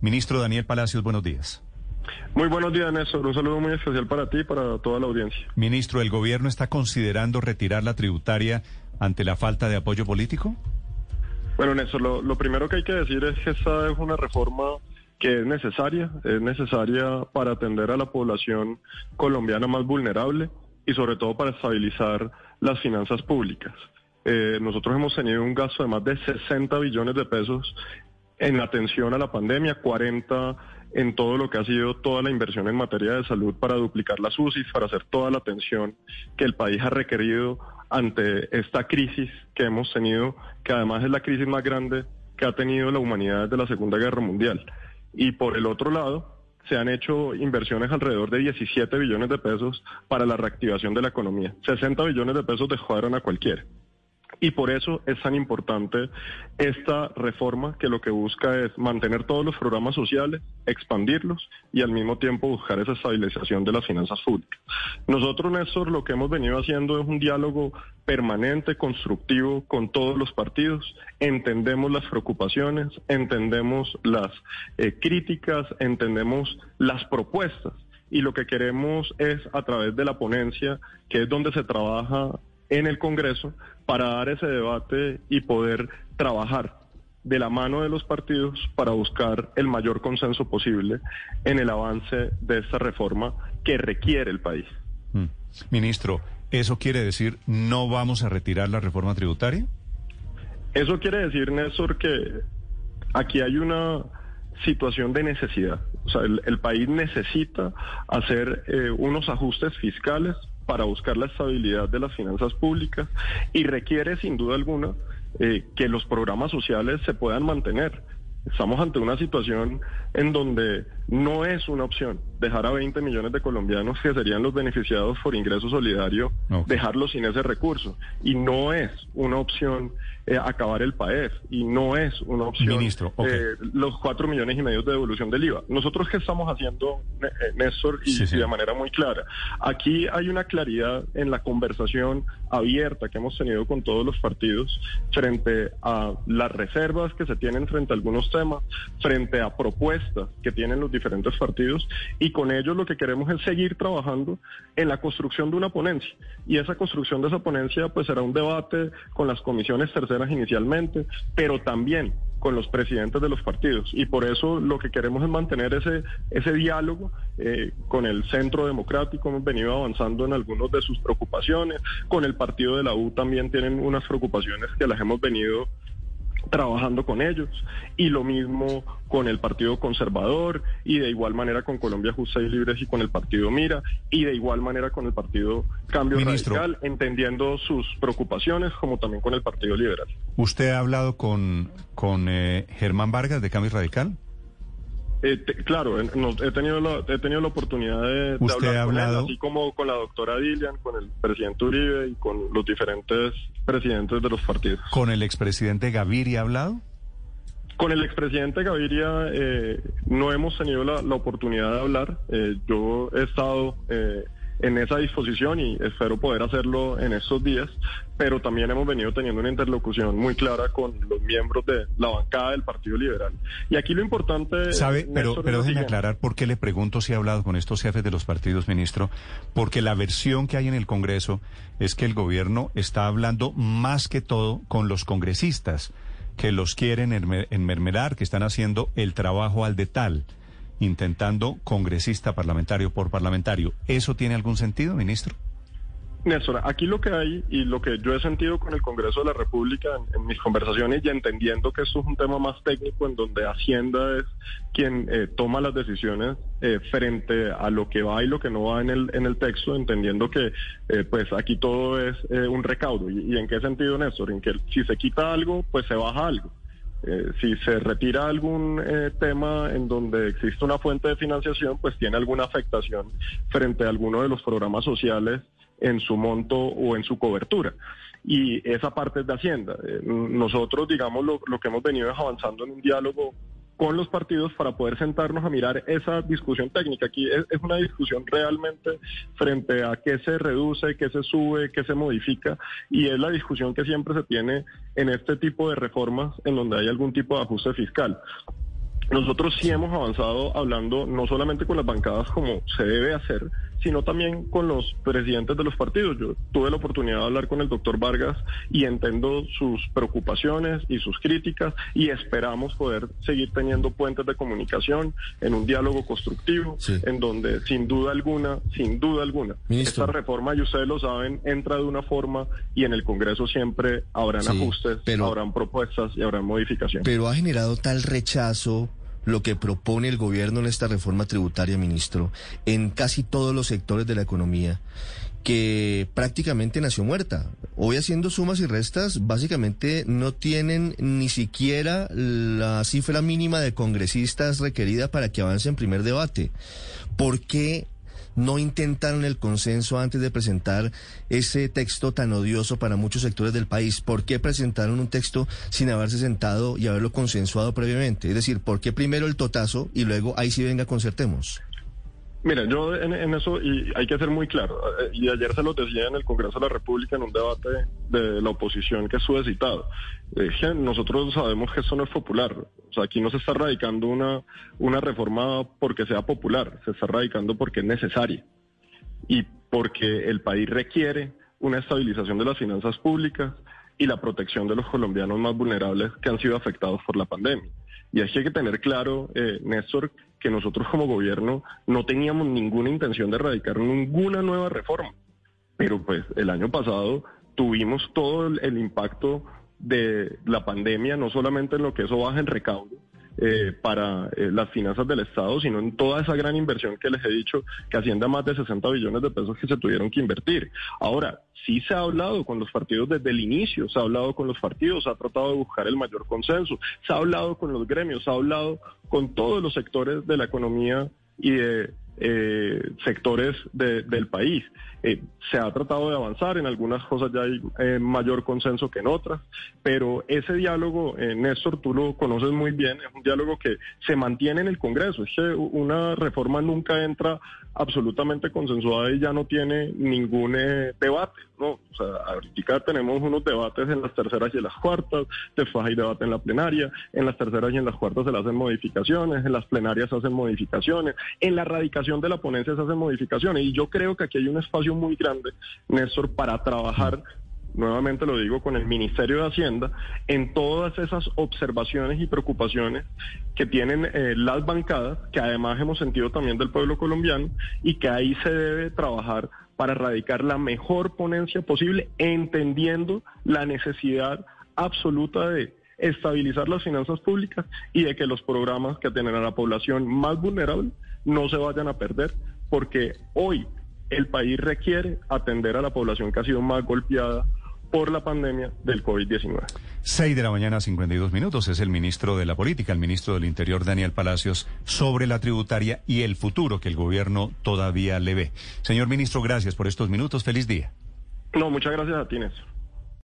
Ministro Daniel Palacios, buenos días. Muy buenos días, Néstor. Un saludo muy especial para ti y para toda la audiencia. Ministro, ¿el gobierno está considerando retirar la tributaria ante la falta de apoyo político? Bueno, Néstor, lo, lo primero que hay que decir es que esta es una reforma que es necesaria, es necesaria para atender a la población colombiana más vulnerable y sobre todo para estabilizar las finanzas públicas. Eh, nosotros hemos tenido un gasto de más de 60 billones de pesos en atención a la pandemia, 40 en todo lo que ha sido toda la inversión en materia de salud para duplicar las UCI, para hacer toda la atención que el país ha requerido ante esta crisis que hemos tenido, que además es la crisis más grande que ha tenido la humanidad desde la Segunda Guerra Mundial. Y por el otro lado, se han hecho inversiones alrededor de 17 billones de pesos para la reactivación de la economía. 60 billones de pesos descuadran a cualquiera. Y por eso es tan importante esta reforma que lo que busca es mantener todos los programas sociales, expandirlos y al mismo tiempo buscar esa estabilización de las finanzas públicas. Nosotros, Néstor, lo que hemos venido haciendo es un diálogo permanente, constructivo con todos los partidos. Entendemos las preocupaciones, entendemos las eh, críticas, entendemos las propuestas y lo que queremos es a través de la ponencia, que es donde se trabaja en el Congreso para dar ese debate y poder trabajar de la mano de los partidos para buscar el mayor consenso posible en el avance de esta reforma que requiere el país. Mm. Ministro, ¿eso quiere decir no vamos a retirar la reforma tributaria? Eso quiere decir, Néstor, que aquí hay una situación de necesidad. O sea, el, país necesita hacer eh, unos ajustes fiscales para buscar la estabilidad de las finanzas públicas y requiere sin duda alguna eh, que los programas sociales se puedan mantener. Estamos ante una situación en donde no es una opción dejar a 20 millones de colombianos que serían los beneficiados por ingreso solidario, dejarlos sin ese recurso. Y no es una opción eh, acabar el PAEF y no es una opción Ministro, eh, los 4 millones y medio de devolución del IVA. Nosotros qué estamos haciendo, eh, Néstor, y, y, de manera muy clara. Aquí hay una claridad en la conversación abierta que hemos tenido con todos los partidos frente a las reservas que se tienen frente a algunos temas, frente a propuestas que tienen los diferentes partidos y y con ellos lo que queremos es seguir trabajando en la construcción de una ponencia. Y esa construcción de esa ponencia pues será un debate con las comisiones terceras inicialmente, pero también con los presidentes de los partidos. Y por eso lo que queremos es mantener ese, ese diálogo eh, con el Centro Democrático. Hemos venido avanzando en algunas de sus preocupaciones. Con el partido de la U también tienen unas preocupaciones que las hemos venido trabajando con ellos y lo mismo con el Partido Conservador y de igual manera con Colombia Justa y Libres y con el Partido Mira y de igual manera con el Partido Cambio Radical, entendiendo sus preocupaciones como también con el Partido Liberal. ¿Usted ha hablado con, con eh, Germán Vargas de Cambio Radical? Eh, claro, he, tenido la, he tenido la oportunidad de, hablar hablado? con él, así como con la doctora Dilian, con el presidente Uribe y con los diferentes presidentes de los partidos. ¿Con el expresidente Gaviria ha hablado? Con el expresidente Gaviria eh, no hemos tenido la, oportunidad de hablar. Eh, yo he estado en esa disposición y espero poder hacerlo en estos días, pero también hemos venido teniendo una interlocución muy clara con los miembros de la bancada del Partido Liberal. Y aquí lo importante... ¿Sabe? Pero, pero déjeme aclarar por qué le pregunto si ha hablado con estos jefes de los partidos, ministro, porque la versión que hay en el Congreso es que el gobierno está hablando más que todo con los congresistas, que los quieren enmermerar, que están haciendo el trabajo al de tal intentando congresista parlamentario por parlamentario. ¿Eso tiene algún sentido, ministro? Néstor, aquí lo que hay y lo que yo he sentido con el Congreso de la República en, mis conversaciones y entendiendo que esto es un tema más técnico en donde Hacienda es quien eh, toma las decisiones eh, frente a lo que va y lo que no va en el, en el texto, entendiendo que eh, pues aquí todo es un recaudo. ¿Y, ¿Y en qué sentido, Néstor? En que si se quita algo, pues se baja algo. Eh, si se retira algún eh, tema en donde existe una fuente de financiación, pues tiene alguna afectación frente a alguno de los programas sociales en su monto o en su cobertura. Y esa parte es de Hacienda. Eh, nosotros, digamos, lo, lo que hemos venido es avanzando en un diálogo con los partidos para poder sentarnos a mirar esa discusión técnica. Aquí es, una discusión realmente frente a qué se reduce, qué se sube, qué se modifica, y es la discusión que siempre se tiene en este tipo de reformas en donde hay algún tipo de ajuste fiscal. Nosotros sí hemos avanzado hablando no solamente con las bancadas como se debe hacer, sino también con los presidentes de los partidos. Yo tuve la oportunidad de hablar con el doctor Vargas y entiendo sus preocupaciones y sus críticas y esperamos poder seguir teniendo puentes de comunicación en un diálogo constructivo, en donde sin duda alguna, sin duda alguna, esta reforma, y ustedes lo saben, entra de una forma y en el Congreso siempre habrán ajustes, habrán propuestas y habrán modificaciones. Pero ha generado tal rechazo lo que propone el gobierno en esta reforma tributaria, ministro, en casi todos los sectores de la economía, que prácticamente nació muerta. Hoy haciendo sumas y restas, básicamente no tienen ni siquiera la cifra mínima de congresistas requerida para que avance en primer debate. ¿Por qué no intentaron el consenso antes de presentar ese texto tan odioso para muchos sectores del país? ¿Por qué presentaron un texto sin haberse sentado y haberlo consensuado previamente? Es decir, ¿por qué primero el totazo y luego ahí sí venga concertemos? Mira, yo en, eso, y hay que ser muy claro, eh, y ayer se lo decía en el Congreso de la República en un debate de la oposición que estuve citado, nosotros sabemos que eso no es popular, o sea, aquí no se está radicando una, una reforma porque sea popular, se está radicando porque es necesaria y porque el país requiere una estabilización de las finanzas públicas y la protección de los colombianos más vulnerables que han sido afectados por la pandemia. Y hay que tener claro, eh, Néstor, que nosotros como gobierno no teníamos ninguna intención de erradicar ninguna nueva reforma. Pero pues el año pasado tuvimos todo el impacto de la pandemia, no solamente en lo que eso baja en recaudo, eh, para eh, las finanzas del Estado, sino en toda esa gran inversión que les he dicho que asciende más de 60 billones de pesos que se tuvieron que invertir. Ahora, sí se ha hablado con los partidos desde el inicio, se ha hablado con los partidos, se ha tratado de buscar el mayor consenso, se ha hablado con los gremios, se ha hablado con todos los sectores de la economía y de eh, sectores del país. Eh, se ha tratado de avanzar, en algunas cosas ya hay eh, mayor consenso que en otras, pero ese diálogo, Néstor, tú lo conoces muy bien, es un diálogo que se mantiene en el Congreso. Es que una reforma nunca entra absolutamente consensuada y ya no tiene ningún debate. ¿no? O sea, ahorita tenemos unos debates en las terceras y en las cuartas, después hay debate en la plenaria, en las terceras y en las cuartas se le hacen modificaciones, en las plenarias se hacen modificaciones, en la radicación de la ponencia se hacen modificaciones. Y yo creo que aquí hay un espacio muy grande, Néstor, para trabajar nuevamente lo digo, con el Ministerio de Hacienda, en todas esas observaciones y preocupaciones que tienen eh, las bancadas, que además hemos sentido también del pueblo colombiano, y que ahí se debe trabajar para erradicar la mejor ponencia posible, entendiendo la necesidad absoluta de estabilizar las finanzas públicas y de que los programas que tienen a la población más vulnerable no se vayan a perder, porque hoy el país requiere atender a la población que ha sido más golpeada por la pandemia del COVID-19. 6 de la mañana, 52 minutos. Es el ministro de la Política, el ministro del Interior, Daniel Palacios, sobre la tributaria y el futuro que el gobierno todavía le ve. Señor ministro, gracias por estos minutos. Feliz día. No, muchas gracias a ti, Néstor.